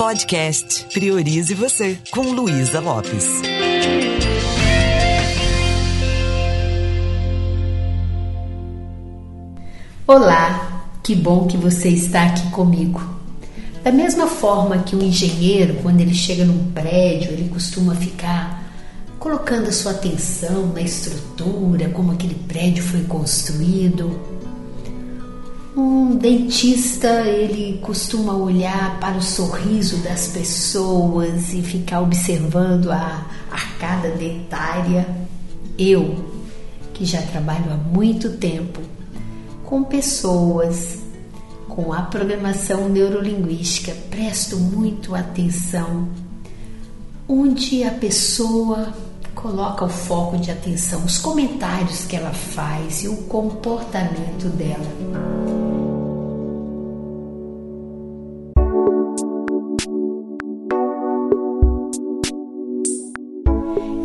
Podcast Priorize Você, com Luísa Lopes. Olá, que bom que você está aqui comigo. Da mesma forma que um engenheiro, quando ele chega num prédio, ele costuma ficar colocando a sua atenção na estrutura, como aquele prédio foi construído, um dentista, ele costuma olhar para o sorriso das pessoas e ficar observando a arcada dentária. Eu, que já trabalho há muito tempo com pessoas com a programação neurolinguística, presto muito atenção onde a pessoa coloca o foco de atenção, os comentários que ela faz e o comportamento dela.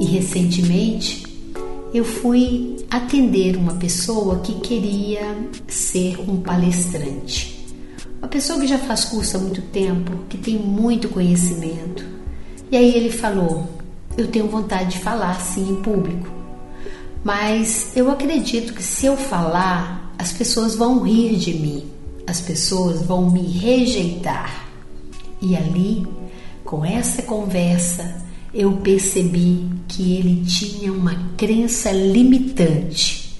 Recentemente eu fui atender uma pessoa que queria ser um palestrante. Uma pessoa que já faz curso há muito tempo, que tem muito conhecimento. E aí ele falou: Eu tenho vontade de falar sim em público, mas eu acredito que se eu falar, as pessoas vão rir de mim, as pessoas vão me rejeitar. E ali, com essa conversa, eu percebi que ele tinha uma crença limitante,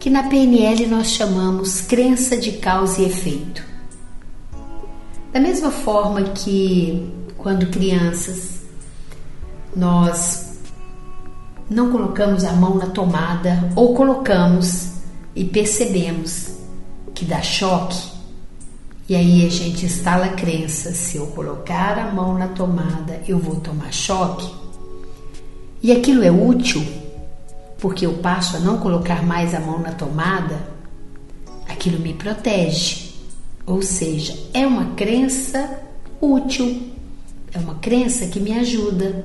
que na PNL nós chamamos crença de causa e efeito. Da mesma forma que quando crianças nós não colocamos a mão na tomada ou colocamos e percebemos que dá choque, e aí a gente instala a crença: se eu colocar a mão na tomada, eu vou tomar choque. E aquilo é útil, porque eu passo a não colocar mais a mão na tomada, aquilo me protege. Ou seja, é uma crença útil, é uma crença que me ajuda.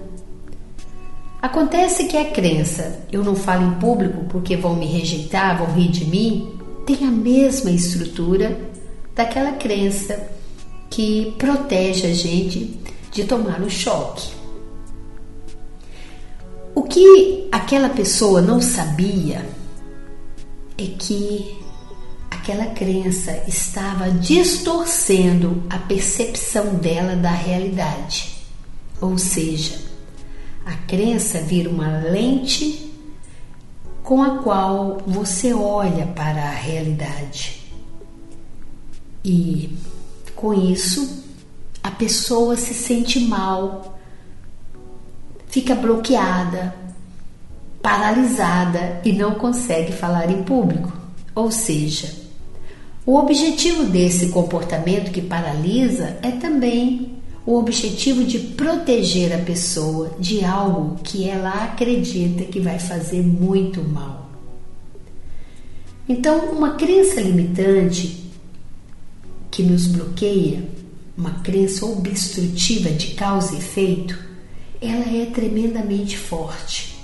Acontece que a crença, eu não falo em público porque vão me rejeitar, vão rir de mim, tem a mesma estrutura daquela crença que protege a gente de tomar o choque. O que aquela pessoa não sabia é que aquela crença estava distorcendo a percepção dela da realidade. Ou seja, a crença vira uma lente com a qual você olha para a realidade. E com isso, a pessoa se sente mal, fica bloqueada, paralisada e não consegue falar em público. Ou seja, o objetivo desse comportamento que paralisa é também o objetivo de proteger a pessoa de algo que ela acredita que vai fazer muito mal. Então, uma crença limitante que nos bloqueia, uma crença obstrutiva de causa e efeito, ela é tremendamente forte.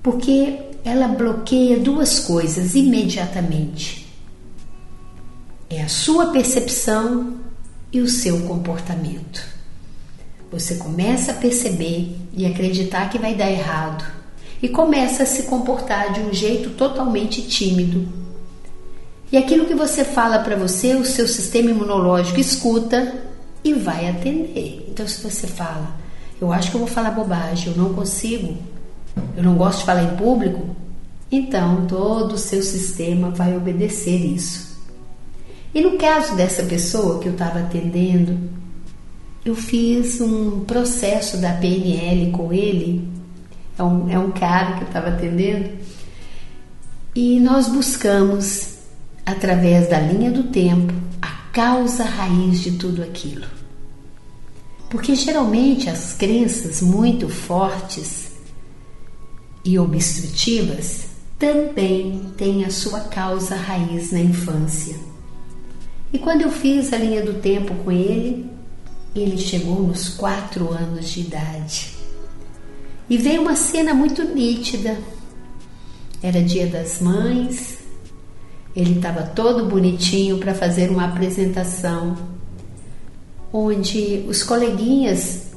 Porque ela bloqueia duas coisas imediatamente: é a sua percepção e o seu comportamento. Você começa a perceber e acreditar que vai dar errado e começa a se comportar de um jeito totalmente tímido, e aquilo que você fala para você, o seu sistema imunológico escuta e vai atender. Então, se você fala, eu acho que eu vou falar bobagem, eu não consigo, eu não gosto de falar em público, então todo o seu sistema vai obedecer isso. E no caso dessa pessoa que eu estava atendendo, eu fiz um processo da PNL com ele, é um, é um cara que eu estava atendendo, e nós buscamos através da linha do tempo, a causa raiz de tudo aquilo. Porque geralmente as crenças muito fortes e obstrutivas também têm a sua causa raiz na infância. E quando eu fiz a linha do tempo com ele, ele chegou nos quatro anos de idade. E veio uma cena muito nítida. Era dia das mães, ele estava todo bonitinho para fazer uma apresentação onde os coleguinhas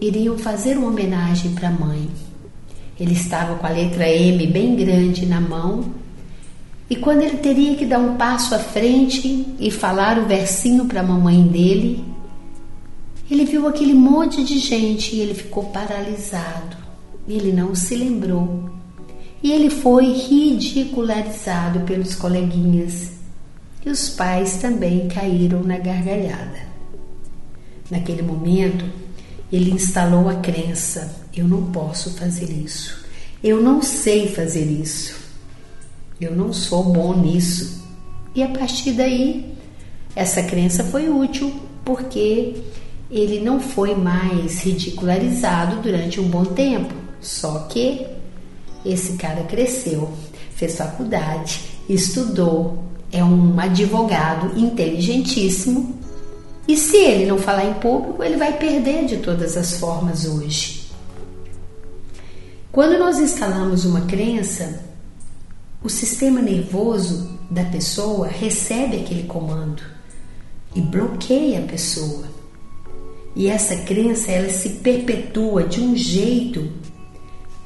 iriam fazer uma homenagem para a mãe. Ele estava com a letra M bem grande na mão e quando ele teria que dar um passo à frente e falar o versinho para a mamãe dele, ele viu aquele monte de gente e ele ficou paralisado. Ele não se lembrou. E ele foi ridicularizado pelos coleguinhas. E os pais também caíram na gargalhada. Naquele momento, ele instalou a crença: eu não posso fazer isso. Eu não sei fazer isso. Eu não sou bom nisso. E a partir daí, essa crença foi útil porque ele não foi mais ridicularizado durante um bom tempo. Só que esse cara cresceu, fez faculdade, estudou, é um advogado inteligentíssimo. E se ele não falar em público, ele vai perder de todas as formas hoje. Quando nós instalamos uma crença, o sistema nervoso da pessoa recebe aquele comando e bloqueia a pessoa. E essa crença ela se perpetua de um jeito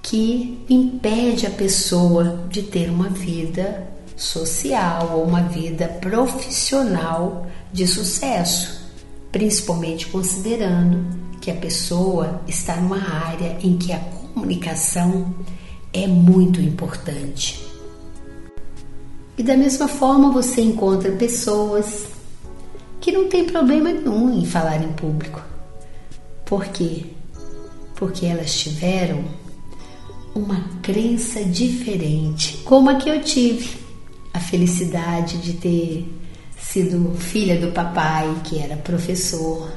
que impede a pessoa de ter uma vida social ou uma vida profissional de sucesso, principalmente considerando que a pessoa está numa área em que a comunicação é muito importante. E da mesma forma você encontra pessoas que não têm problema nenhum em falar em público. Por quê? Porque elas tiveram uma crença diferente, como a que eu tive. A felicidade de ter sido filha do papai, que era professor,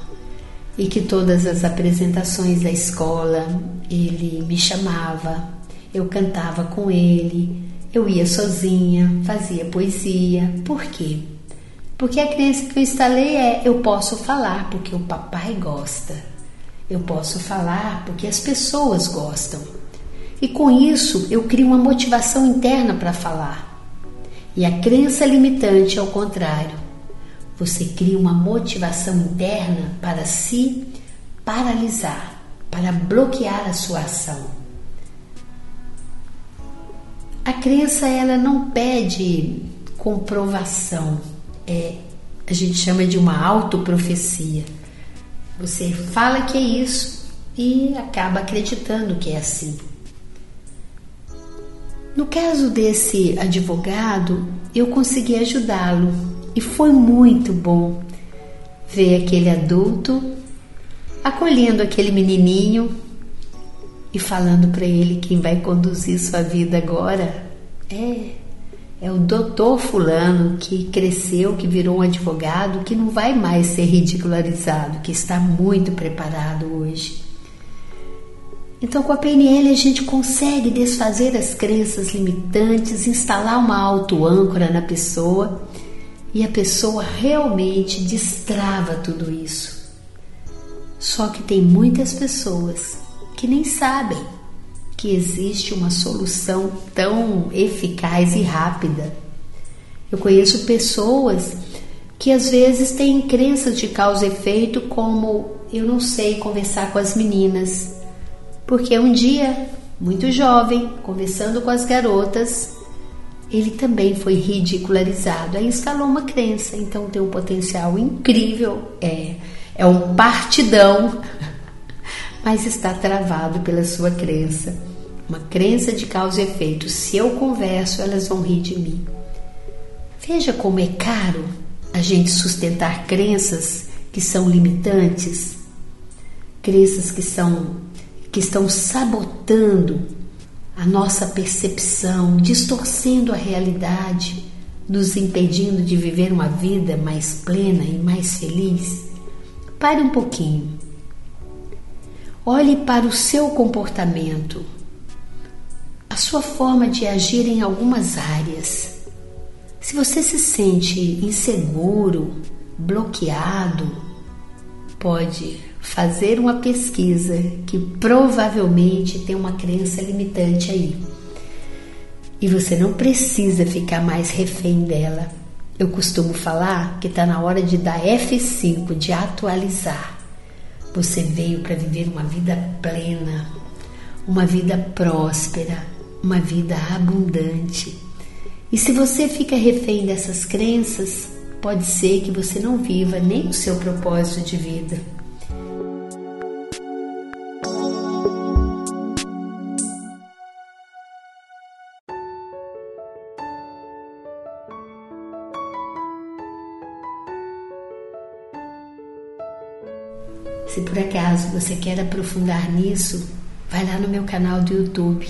e que todas as apresentações da escola ele me chamava, eu cantava com ele, eu ia sozinha, fazia poesia. Por quê? Porque a crença que eu instalei é: eu posso falar porque o papai gosta, eu posso falar porque as pessoas gostam. E com isso eu crio uma motivação interna para falar. E a crença limitante, ao contrário, você cria uma motivação interna para se paralisar, para bloquear a sua ação. A crença ela não pede comprovação, é a gente chama de uma autoprofecia. Você fala que é isso e acaba acreditando que é assim. No caso desse advogado, eu consegui ajudá-lo e foi muito bom ver aquele adulto acolhendo aquele menininho e falando para ele quem vai conduzir sua vida agora é é o doutor fulano que cresceu, que virou um advogado, que não vai mais ser ridicularizado, que está muito preparado hoje. Então, com a PNL, a gente consegue desfazer as crenças limitantes, instalar uma auto-âncora na pessoa e a pessoa realmente destrava tudo isso. Só que tem muitas pessoas que nem sabem que existe uma solução tão eficaz e rápida. Eu conheço pessoas que às vezes têm crenças de causa e efeito, como eu não sei conversar com as meninas, porque um dia, muito jovem, conversando com as garotas, ele também foi ridicularizado. Aí instalou uma crença, então tem um potencial incrível, é, é um partidão, mas está travado pela sua crença. Uma crença de causa e efeito. Se eu converso, elas vão rir de mim. Veja como é caro a gente sustentar crenças que são limitantes, crenças que são que estão sabotando a nossa percepção, distorcendo a realidade, nos impedindo de viver uma vida mais plena e mais feliz. Pare um pouquinho. Olhe para o seu comportamento, a sua forma de agir em algumas áreas. Se você se sente inseguro, bloqueado, pode fazer uma pesquisa que provavelmente tem uma crença limitante aí. E você não precisa ficar mais refém dela. Eu costumo falar que está na hora de dar F5, de atualizar. Você veio para viver uma vida plena, uma vida próspera, uma vida abundante. E se você fica refém dessas crenças, pode ser que você não viva nem o seu propósito de vida. Se por acaso você quer aprofundar nisso, vai lá no meu canal do YouTube.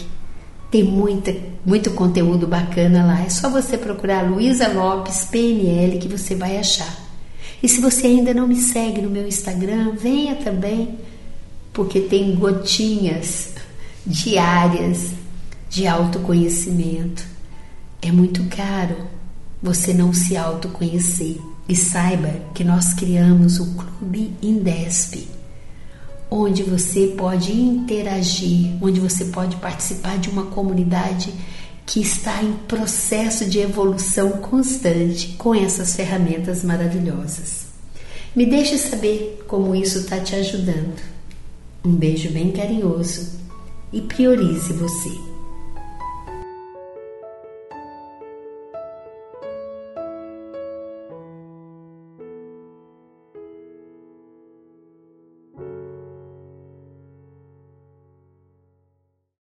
Tem muita, muito conteúdo bacana lá. É só você procurar Luísa Lopes PNL que você vai achar. E se você ainda não me segue no meu Instagram, venha também, porque tem gotinhas diárias de autoconhecimento. É muito caro você não se autoconhecer. E saiba que nós criamos o Clube Indesp, onde você pode interagir, onde você pode participar de uma comunidade que está em processo de evolução constante com essas ferramentas maravilhosas. Me deixe saber como isso está te ajudando. Um beijo bem carinhoso e priorize você.